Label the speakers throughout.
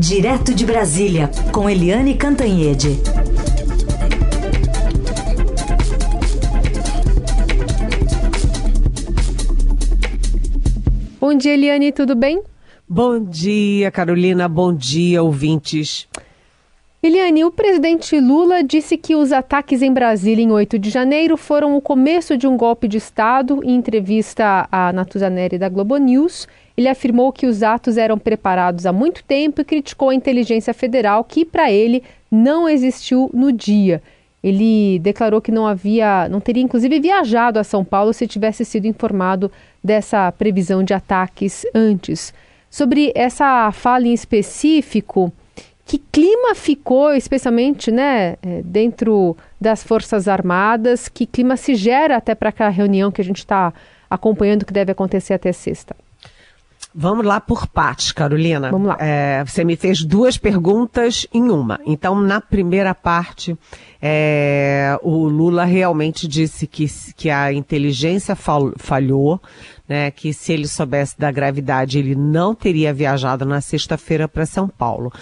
Speaker 1: Direto de Brasília, com Eliane Cantanhede.
Speaker 2: Bom dia, Eliane, tudo bem?
Speaker 3: Bom dia, Carolina. Bom dia, ouvintes.
Speaker 2: Eliane, o presidente Lula disse que os ataques em Brasília em 8 de janeiro foram o começo de um golpe de Estado. Em entrevista à Natuzaneri da Globo News, ele afirmou que os atos eram preparados há muito tempo e criticou a inteligência federal, que para ele não existiu no dia. Ele declarou que não havia, não teria inclusive viajado a São Paulo se tivesse sido informado dessa previsão de ataques antes. Sobre essa fala em específico, que clima ficou, especialmente né, é, dentro das Forças Armadas? Que clima se gera até para aquela reunião que a gente está acompanhando que deve acontecer até sexta?
Speaker 3: Vamos lá por partes, Carolina.
Speaker 2: Vamos lá.
Speaker 3: É, você me fez duas perguntas em uma. Então, na primeira parte, é, o Lula realmente disse que, que a inteligência falhou, né, que se ele soubesse da gravidade, ele não teria viajado na sexta-feira para São Paulo.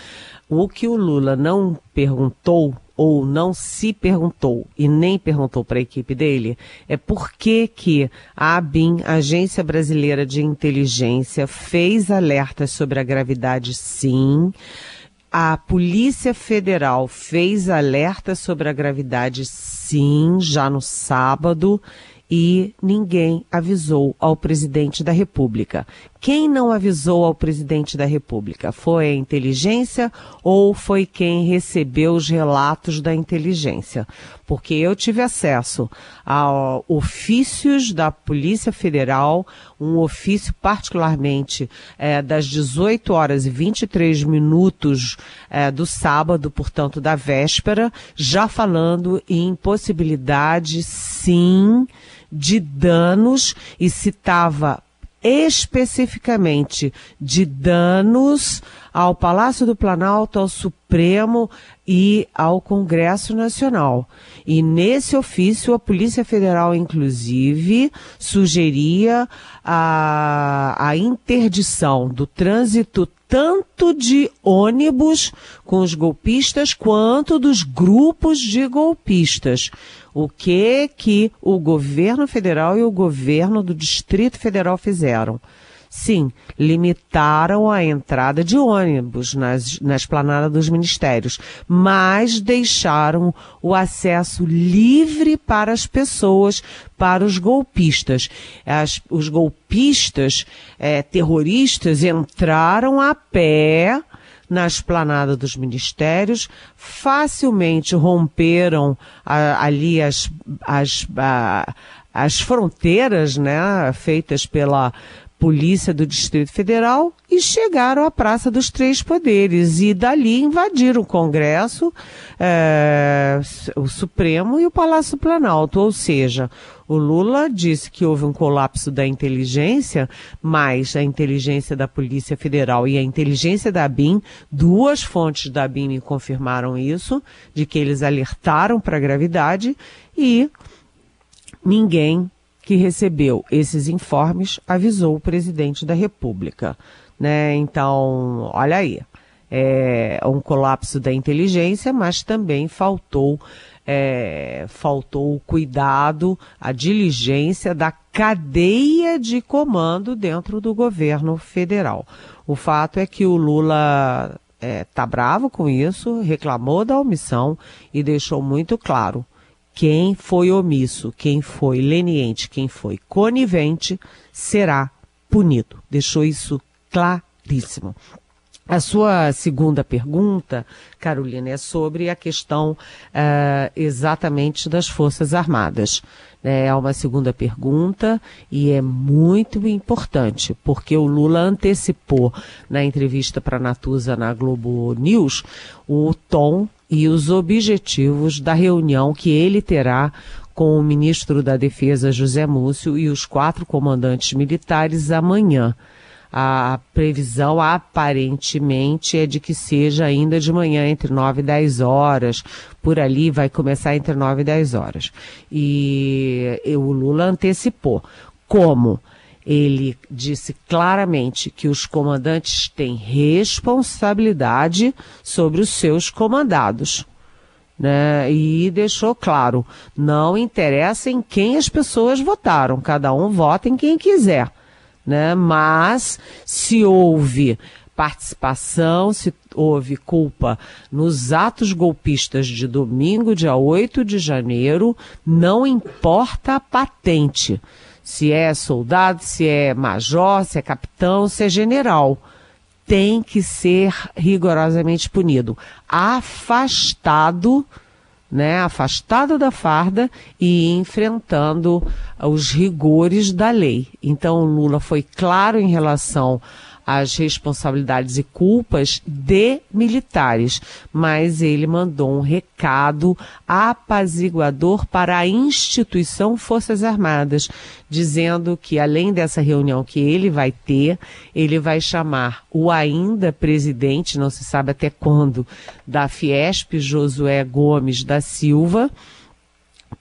Speaker 3: O que o Lula não perguntou ou não se perguntou e nem perguntou para a equipe dele é por que que a ABIN, Agência Brasileira de Inteligência, fez alertas sobre a gravidade sim. A Polícia Federal fez alertas sobre a gravidade sim, já no sábado e ninguém avisou ao presidente da República. Quem não avisou ao presidente da República? Foi a inteligência ou foi quem recebeu os relatos da inteligência? Porque eu tive acesso a ofícios da Polícia Federal, um ofício particularmente é, das 18 horas e 23 minutos é, do sábado, portanto da véspera, já falando em possibilidade, sim, de danos e citava especificamente de danos ao Palácio do Planalto, ao Supremo e ao Congresso Nacional. E nesse ofício, a Polícia Federal, inclusive, sugeria a, a interdição do trânsito tanto de ônibus com os golpistas quanto dos grupos de golpistas. O que que o governo federal e o governo do Distrito Federal fizeram? Sim, limitaram a entrada de ônibus nas, na esplanada dos ministérios, mas deixaram o acesso livre para as pessoas, para os golpistas. As, os golpistas é, terroristas entraram a pé na esplanada dos ministérios, facilmente romperam a, ali as, as, a, as fronteiras né, feitas pela, polícia do Distrito Federal e chegaram à Praça dos Três Poderes e dali invadiram o Congresso, é, o Supremo e o Palácio Planalto. Ou seja, o Lula disse que houve um colapso da inteligência, mas a inteligência da Polícia Federal e a inteligência da BIM, duas fontes da BIM me confirmaram isso, de que eles alertaram para a gravidade e ninguém que recebeu esses informes avisou o presidente da República. Né? Então, olha aí, é um colapso da inteligência, mas também faltou é, faltou o cuidado, a diligência da cadeia de comando dentro do governo federal. O fato é que o Lula está é, bravo com isso, reclamou da omissão e deixou muito claro quem foi omisso, quem foi leniente, quem foi conivente, será punido. Deixou isso claríssimo. A sua segunda pergunta, Carolina, é sobre a questão uh, exatamente das Forças Armadas. É uma segunda pergunta e é muito importante, porque o Lula antecipou na entrevista para a Natuza na Globo News o tom e os objetivos da reunião que ele terá com o ministro da Defesa José Múcio e os quatro comandantes militares amanhã. A previsão aparentemente é de que seja ainda de manhã, entre 9 e 10 horas. Por ali vai começar entre 9 e 10 horas. E, e o Lula antecipou. Como? Ele disse claramente que os comandantes têm responsabilidade sobre os seus comandados. Né? E deixou claro, não interessa em quem as pessoas votaram, cada um vota em quem quiser. Né? Mas se houve participação, se houve culpa nos atos golpistas de domingo, dia 8 de janeiro, não importa a patente se é soldado, se é major, se é capitão, se é general. Tem que ser rigorosamente punido. Afastado, né? Afastado da farda e enfrentando os rigores da lei. Então, Lula foi claro em relação as responsabilidades e culpas de militares, mas ele mandou um recado apaziguador para a instituição Forças Armadas, dizendo que além dessa reunião que ele vai ter, ele vai chamar o ainda presidente, não se sabe até quando, da Fiesp, Josué Gomes da Silva,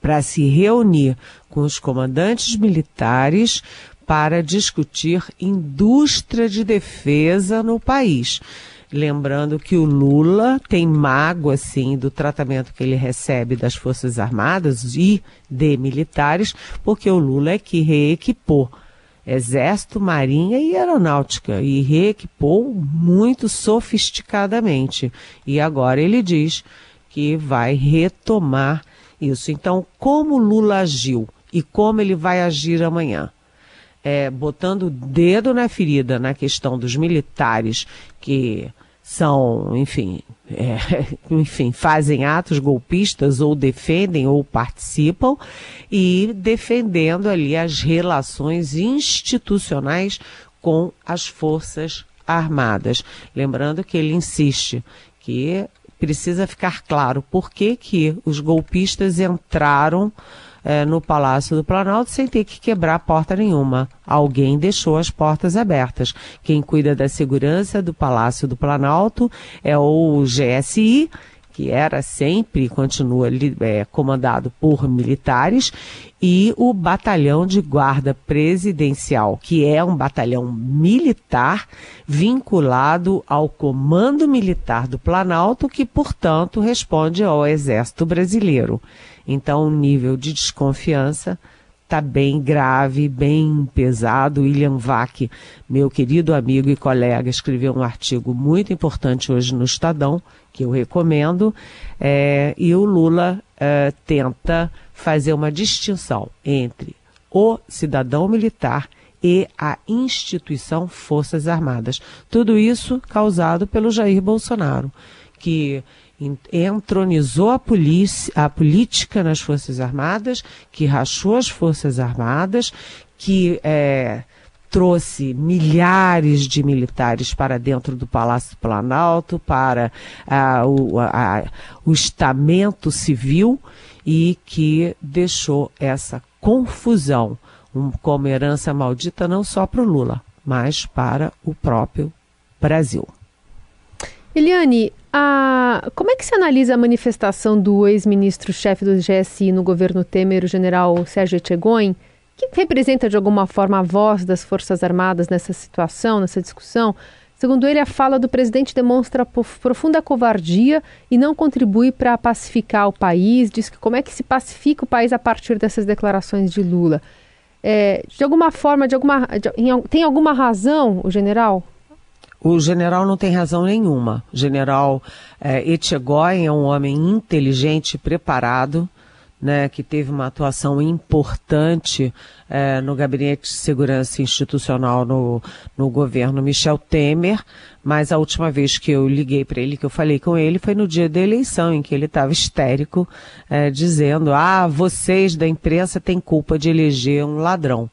Speaker 3: para se reunir com os comandantes militares para discutir indústria de defesa no país. Lembrando que o Lula tem mágoa, sim, do tratamento que ele recebe das Forças Armadas e de militares, porque o Lula é que reequipou Exército, Marinha e Aeronáutica e reequipou muito sofisticadamente. E agora ele diz que vai retomar isso. Então, como Lula agiu e como ele vai agir amanhã? É, botando o dedo na ferida na questão dos militares que são, enfim, é, enfim, fazem atos golpistas ou defendem ou participam e defendendo ali as relações institucionais com as forças armadas. Lembrando que ele insiste que precisa ficar claro por que, que os golpistas entraram é, no Palácio do Planalto sem ter que quebrar porta nenhuma. Alguém deixou as portas abertas. Quem cuida da segurança do Palácio do Planalto é o GSI, que era sempre e continua é, comandado por militares, e o Batalhão de Guarda Presidencial, que é um batalhão militar vinculado ao Comando Militar do Planalto, que, portanto, responde ao Exército Brasileiro. Então, o nível de desconfiança está bem grave, bem pesado. William Vac, meu querido amigo e colega, escreveu um artigo muito importante hoje no Estadão, que eu recomendo, é, e o Lula é, tenta fazer uma distinção entre o cidadão militar e a instituição Forças Armadas. Tudo isso causado pelo Jair Bolsonaro, que entronizou a, polícia, a política nas Forças Armadas, que rachou as Forças Armadas, que é, trouxe milhares de militares para dentro do Palácio Planalto, para ah, o, a, o estamento civil e que deixou essa confusão um, como herança maldita não só para o Lula, mas para o próprio Brasil.
Speaker 2: Eliane, a... como é que se analisa a manifestação do ex-ministro-chefe do GSI no governo Temer, o general Sérgio Etchegoin, que representa de alguma forma a voz das Forças Armadas nessa situação, nessa discussão? Segundo ele, a fala do presidente demonstra profunda covardia e não contribui para pacificar o país. Diz que como é que se pacifica o país a partir dessas declarações de Lula. É, de alguma forma, de alguma, de, em, tem alguma razão o general?
Speaker 3: O general não tem razão nenhuma. O general é, Etchegói é um homem inteligente, preparado, né, que teve uma atuação importante é, no Gabinete de Segurança Institucional no, no governo Michel Temer, mas a última vez que eu liguei para ele, que eu falei com ele, foi no dia da eleição, em que ele estava histérico, é, dizendo: Ah, vocês da imprensa têm culpa de eleger um ladrão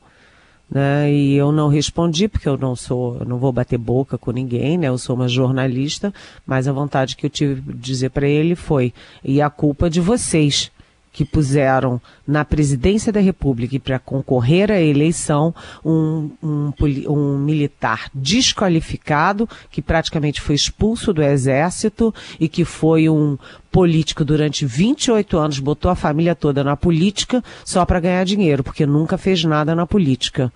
Speaker 3: né? E eu não respondi porque eu não sou, não vou bater boca com ninguém, né? Eu sou uma jornalista, mas a vontade que eu tive de dizer para ele foi: e a culpa de vocês que puseram na presidência da República e para concorrer à eleição um, um, um, militar desqualificado, que praticamente foi expulso do exército e que foi um político durante 28 anos, botou a família toda na política só para ganhar dinheiro, porque nunca fez nada na política.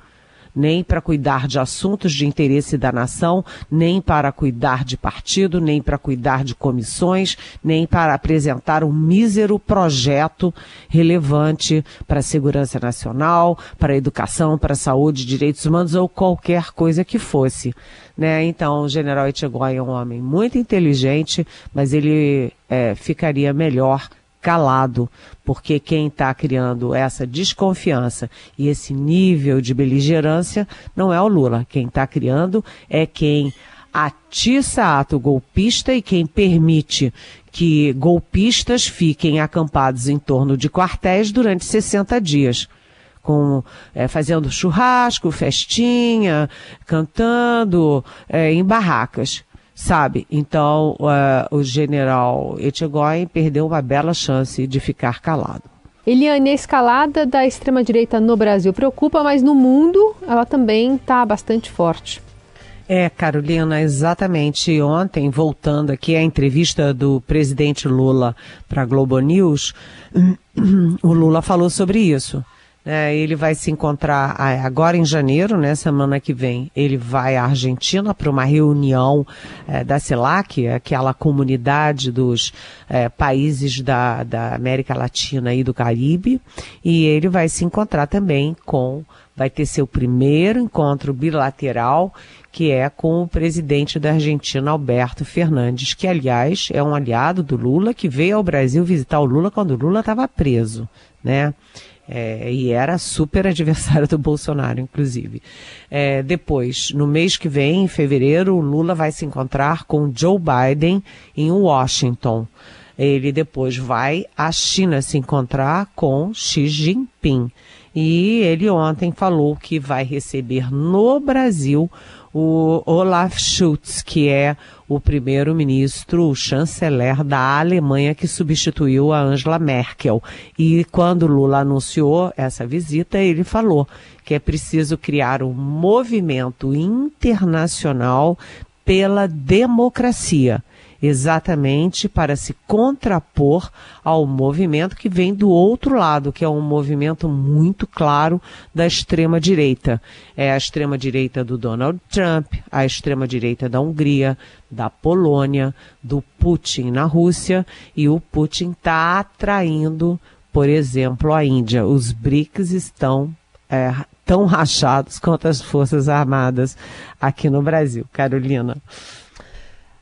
Speaker 3: Nem para cuidar de assuntos de interesse da nação, nem para cuidar de partido, nem para cuidar de comissões, nem para apresentar um mísero projeto relevante para a segurança nacional, para a educação, para a saúde, direitos humanos ou qualquer coisa que fosse. Né? Então, o general Etchegói é um homem muito inteligente, mas ele é, ficaria melhor calado, porque quem está criando essa desconfiança e esse nível de beligerância não é o Lula. Quem está criando é quem atiça ato golpista e quem permite que golpistas fiquem acampados em torno de quartéis durante 60 dias. Com, é, fazendo churrasco, festinha, cantando é, em barracas sabe? Então, uh, o general Etchegóin perdeu uma bela chance de ficar calado.
Speaker 2: Eliane, a escalada da extrema-direita no Brasil preocupa, mas no mundo ela também está bastante forte.
Speaker 3: É, Carolina, exatamente. Ontem, voltando aqui à entrevista do presidente Lula para a Globo News, o Lula falou sobre isso. É, ele vai se encontrar agora em janeiro, né, semana que vem. Ele vai à Argentina para uma reunião é, da CELAC, aquela comunidade dos é, países da, da América Latina e do Caribe. E ele vai se encontrar também com, vai ter seu primeiro encontro bilateral, que é com o presidente da Argentina, Alberto Fernandes, que aliás é um aliado do Lula, que veio ao Brasil visitar o Lula quando o Lula estava preso, né? É, e era super adversário do Bolsonaro, inclusive. É, depois, no mês que vem, em fevereiro, o Lula vai se encontrar com Joe Biden em Washington. Ele depois vai à China se encontrar com Xi Jinping. E ele ontem falou que vai receber no Brasil o Olaf Schultz, que é o primeiro-ministro, o chanceler da Alemanha que substituiu a Angela Merkel. E quando Lula anunciou essa visita, ele falou que é preciso criar um movimento internacional pela democracia exatamente para se contrapor ao movimento que vem do outro lado, que é um movimento muito claro da extrema direita. É a extrema direita do Donald Trump, a extrema direita da Hungria, da Polônia, do Putin na Rússia, e o Putin está atraindo, por exemplo, a Índia. Os BRICS estão é, tão rachados quanto as Forças Armadas aqui no Brasil. Carolina.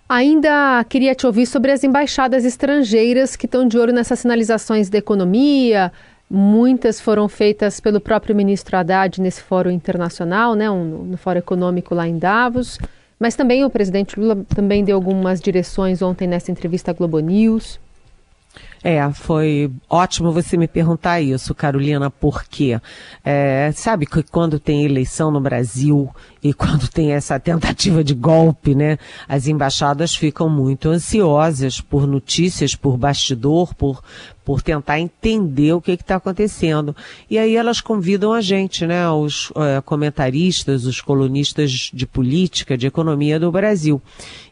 Speaker 2: Ainda queria te ouvir sobre as embaixadas estrangeiras que estão de olho nessas sinalizações da economia. Muitas foram feitas pelo próprio ministro Haddad nesse fórum internacional, né, um, no fórum econômico lá em Davos. Mas também o presidente Lula também deu algumas direções ontem nessa entrevista à Globo News.
Speaker 3: É, foi ótimo você me perguntar isso, Carolina, porque é, sabe que quando tem eleição no Brasil e quando tem essa tentativa de golpe, né, as embaixadas ficam muito ansiosas por notícias, por bastidor, por, por tentar entender o que está acontecendo. E aí elas convidam a gente, né, os é, comentaristas, os colunistas de política, de economia do Brasil.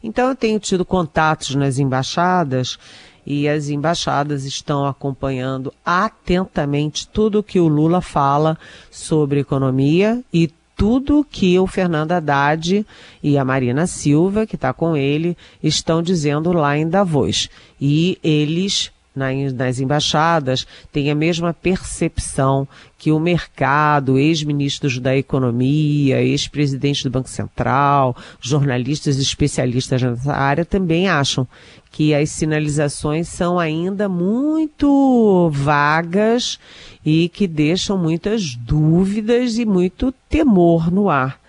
Speaker 3: Então eu tenho tido contatos nas embaixadas e as embaixadas estão acompanhando atentamente tudo que o Lula fala sobre economia e tudo que o Fernando Haddad e a Marina Silva, que está com ele, estão dizendo lá em Davos. E eles nas embaixadas têm a mesma percepção que o mercado, ex-ministros da economia, ex-presidentes do Banco Central, jornalistas especialistas nessa área também acham que as sinalizações são ainda muito vagas e que deixam muitas dúvidas e muito temor no ar.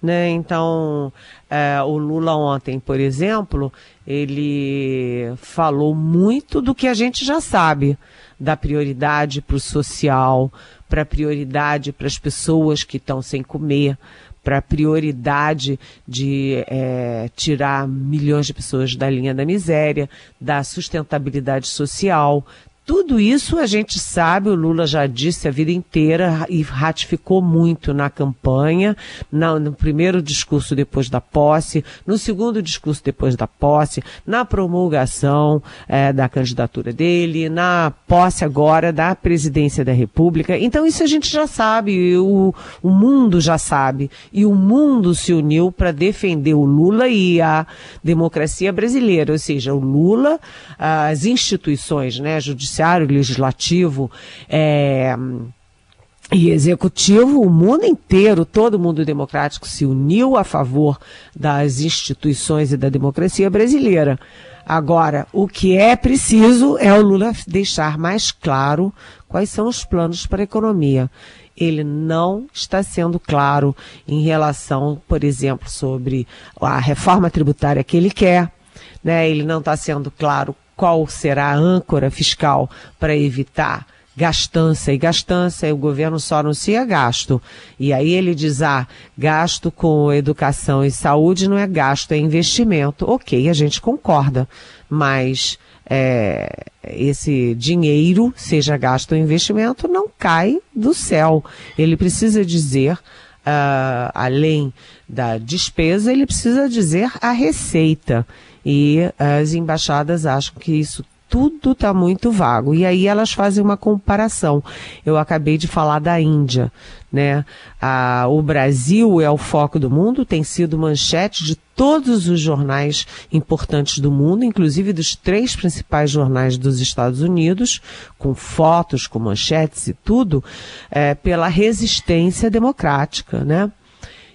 Speaker 3: Né? Então, é, o Lula ontem, por exemplo, ele falou muito do que a gente já sabe, da prioridade para o social, para prioridade para as pessoas que estão sem comer, para prioridade de é, tirar milhões de pessoas da linha da miséria, da sustentabilidade social, Tudo isso a gente sabe, o Lula já disse a vida inteira e ratificou muito na campanha, no primeiro discurso depois da posse, no segundo discurso depois da posse, na promulgação é, da candidatura dele, na posse agora da presidência da República. Então isso a gente já sabe, o, o mundo já sabe. E o mundo se uniu para defender o Lula e a democracia brasileira, ou seja, o Lula, as instituições, né, judiciais, judiciário, legislativo, é, e executivo, o mundo inteiro, todo mundo democrático se uniu a favor das instituições e da democracia brasileira. Agora, o que é preciso é o Lula deixar mais claro quais são os planos para a economia. Ele não está sendo claro em relação, por exemplo, sobre a reforma tributária que ele quer. Né? Ele não está sendo claro qual será a âncora fiscal para evitar gastança e gastança, e o governo só anuncia gasto. E aí ele diz, ah, gasto com educação e saúde não é gasto, é investimento. Ok, a gente concorda, mas é, esse dinheiro, seja gasto ou investimento, não cai do céu. Ele precisa dizer, uh, além da despesa, ele precisa dizer a receita. E as embaixadas acham que isso tudo está muito vago. E aí elas fazem uma comparação. Eu acabei de falar da Índia, né? Ah, o Brasil é o foco do mundo, tem sido manchete de todos os jornais importantes do mundo, inclusive dos três principais jornais dos Estados Unidos, com fotos, com manchetes e tudo, é, pela resistência democrática, né?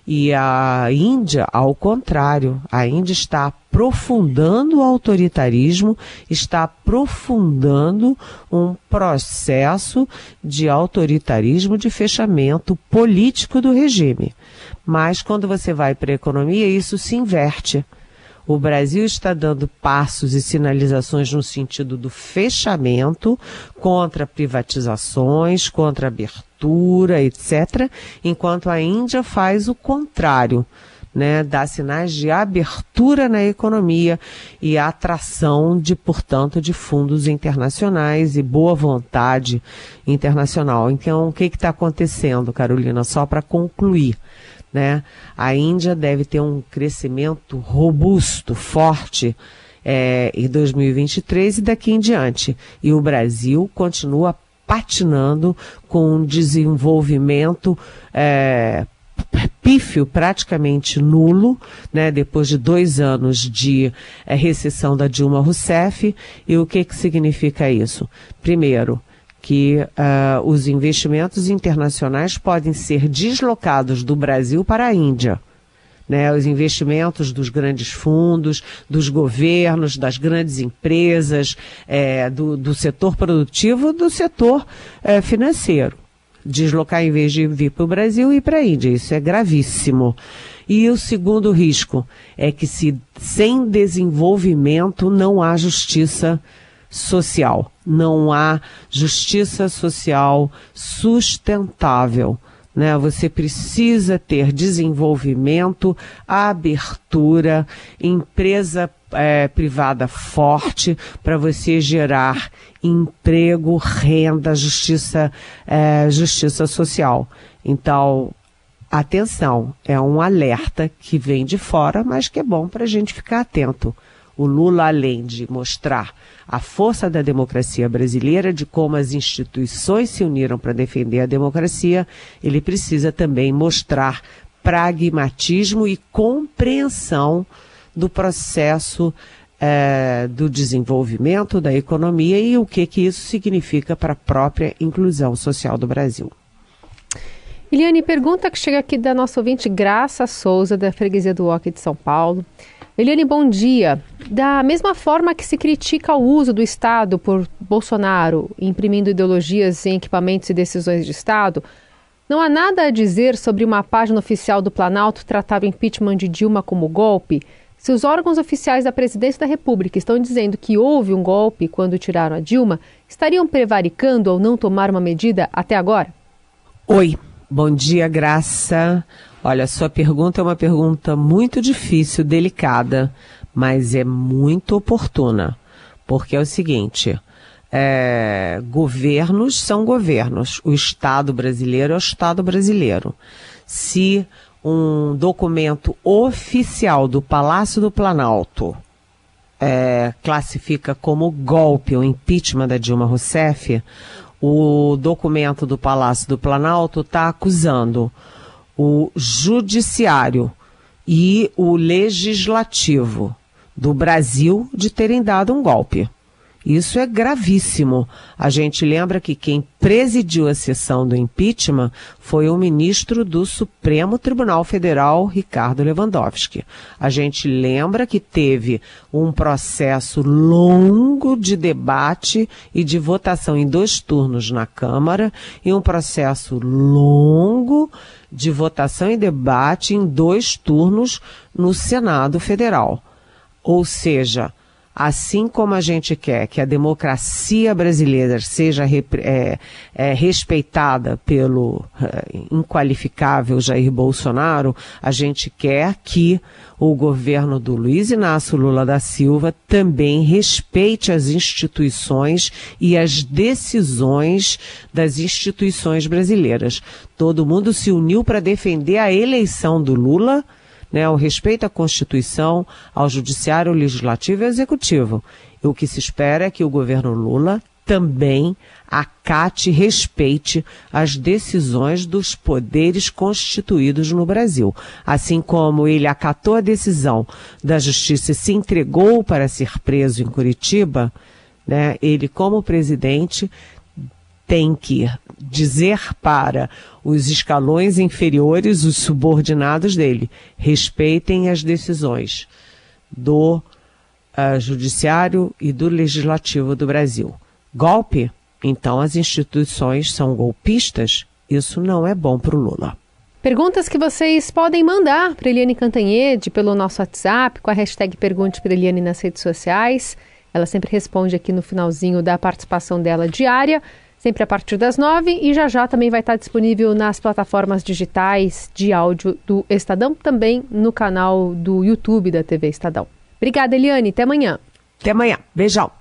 Speaker 3: E a Índia, ao contrário, a Índia está aprofundando o autoritarismo, está aprofundando um processo de autoritarismo, de fechamento político do regime. Mas quando você vai para a economia, isso se inverte. O Brasil está dando passos e sinalizações no sentido do fechamento contra privatizações, contra abertura, etc., enquanto a Índia faz o contrário. Né, dá sinais de abertura na economia e atração de, portanto, de fundos internacionais e boa vontade internacional. Então, o que está acontecendo, Carolina? Só para concluir. Né? A Índia deve ter um crescimento robusto, forte é, em 2023 e daqui em diante. E o Brasil continua patinando com um desenvolvimento é, pífio praticamente nulo, né, depois de dois anos de é, recessão da Dilma Rousseff. E o que, que significa isso? Primeiro, que uh, os investimentos internacionais podem ser deslocados do Brasil para a Índia. Né, os investimentos dos grandes fundos, dos governos, das grandes empresas, é, do, do, setor produtivo, do setor é, financeiro. Deslocar em vez de vir para o Brasil e para a Índia. Isso é gravíssimo. E o segundo risco é que se sem desenvolvimento não há justiça social. Não há justiça social sustentável. Né? Você precisa ter desenvolvimento, abertura, empresa é, privada forte para você gerar emprego, renda, justiça, é, justiça social. Então, atenção, é um alerta que vem de fora, mas que é bom para a gente ficar atento. O Lula, além de mostrar a força da democracia brasileira, de como as instituições se uniram para defender a democracia, ele precisa também mostrar pragmatismo e compreensão do processo é, do desenvolvimento da economia e o que, que isso significa para a própria inclusão social do Brasil.
Speaker 2: Eliane, pergunta que chega aqui da nossa ouvinte Graça Souza, da Freguesia do Oque de São Paulo. Eliane, bom dia. Da mesma forma que se critica o uso do Estado por Bolsonaro, imprimindo ideologias em equipamentos e decisões de Estado, não há nada a dizer sobre uma página oficial do Planalto tratar o impeachment de Dilma como golpe? Se os órgãos oficiais da Presidência da República estão dizendo que houve um golpe quando tiraram a Dilma, estariam prevaricando ao não tomar uma medida até agora?
Speaker 3: Oi, bom dia, Graça. Olha, sua pergunta é uma pergunta muito difícil, delicada, mas é muito oportuna. Porque é o seguinte: é, governos são governos. O Estado brasileiro é o Estado brasileiro. Se um documento oficial do Palácio do Planalto é, classifica como golpe o impeachment da Dilma Rousseff, o documento do Palácio do Planalto está acusando o Judiciário e o Legislativo do Brasil de terem dado um golpe. Isso é gravíssimo. A gente lembra que quem presidiu a sessão do impeachment foi o ministro do Supremo Tribunal Federal, Ricardo Lewandowski. A gente lembra que teve um processo longo de debate e de votação em dois turnos na Câmara e um processo longo de votação e debate em dois turnos no Senado Federal. Ou seja, assim como a gente quer que a democracia brasileira seja é, é, respeitada pelo é, inqualificável Jair Bolsonaro, a gente quer que o governo do Luiz Inácio Lula da Silva também respeite as instituições e as decisões das instituições brasileiras. Todo mundo se uniu para defender a eleição do Lula né, o respeito à Constituição, ao Judiciário, Legislativo e Executivo. E o que se espera é que o governo Lula também acate e respeite as decisões dos poderes constituídos no Brasil. Assim como ele acatou a decisão da justiça e se entregou para ser preso em Curitiba, né, ele, como presidente, tem que dizer para os escalões inferiores, os subordinados dele, respeitem as decisões do uh, Judiciário e do Legislativo do Brasil. Golpe? Então as instituições são golpistas? Isso não é bom para o Lula.
Speaker 2: Perguntas que vocês podem mandar para Eliane Cantanhede pelo nosso WhatsApp, com a hashtag Pergunte para Eliane nas redes sociais. Ela sempre responde aqui no finalzinho da participação dela diária sempre a partir das nove e já já também vai estar disponível nas plataformas digitais de áudio do Estadão, também no canal do YouTube da TV Estadão. Obrigada, Eliane. Até amanhã.
Speaker 3: Até amanhã. Beijão.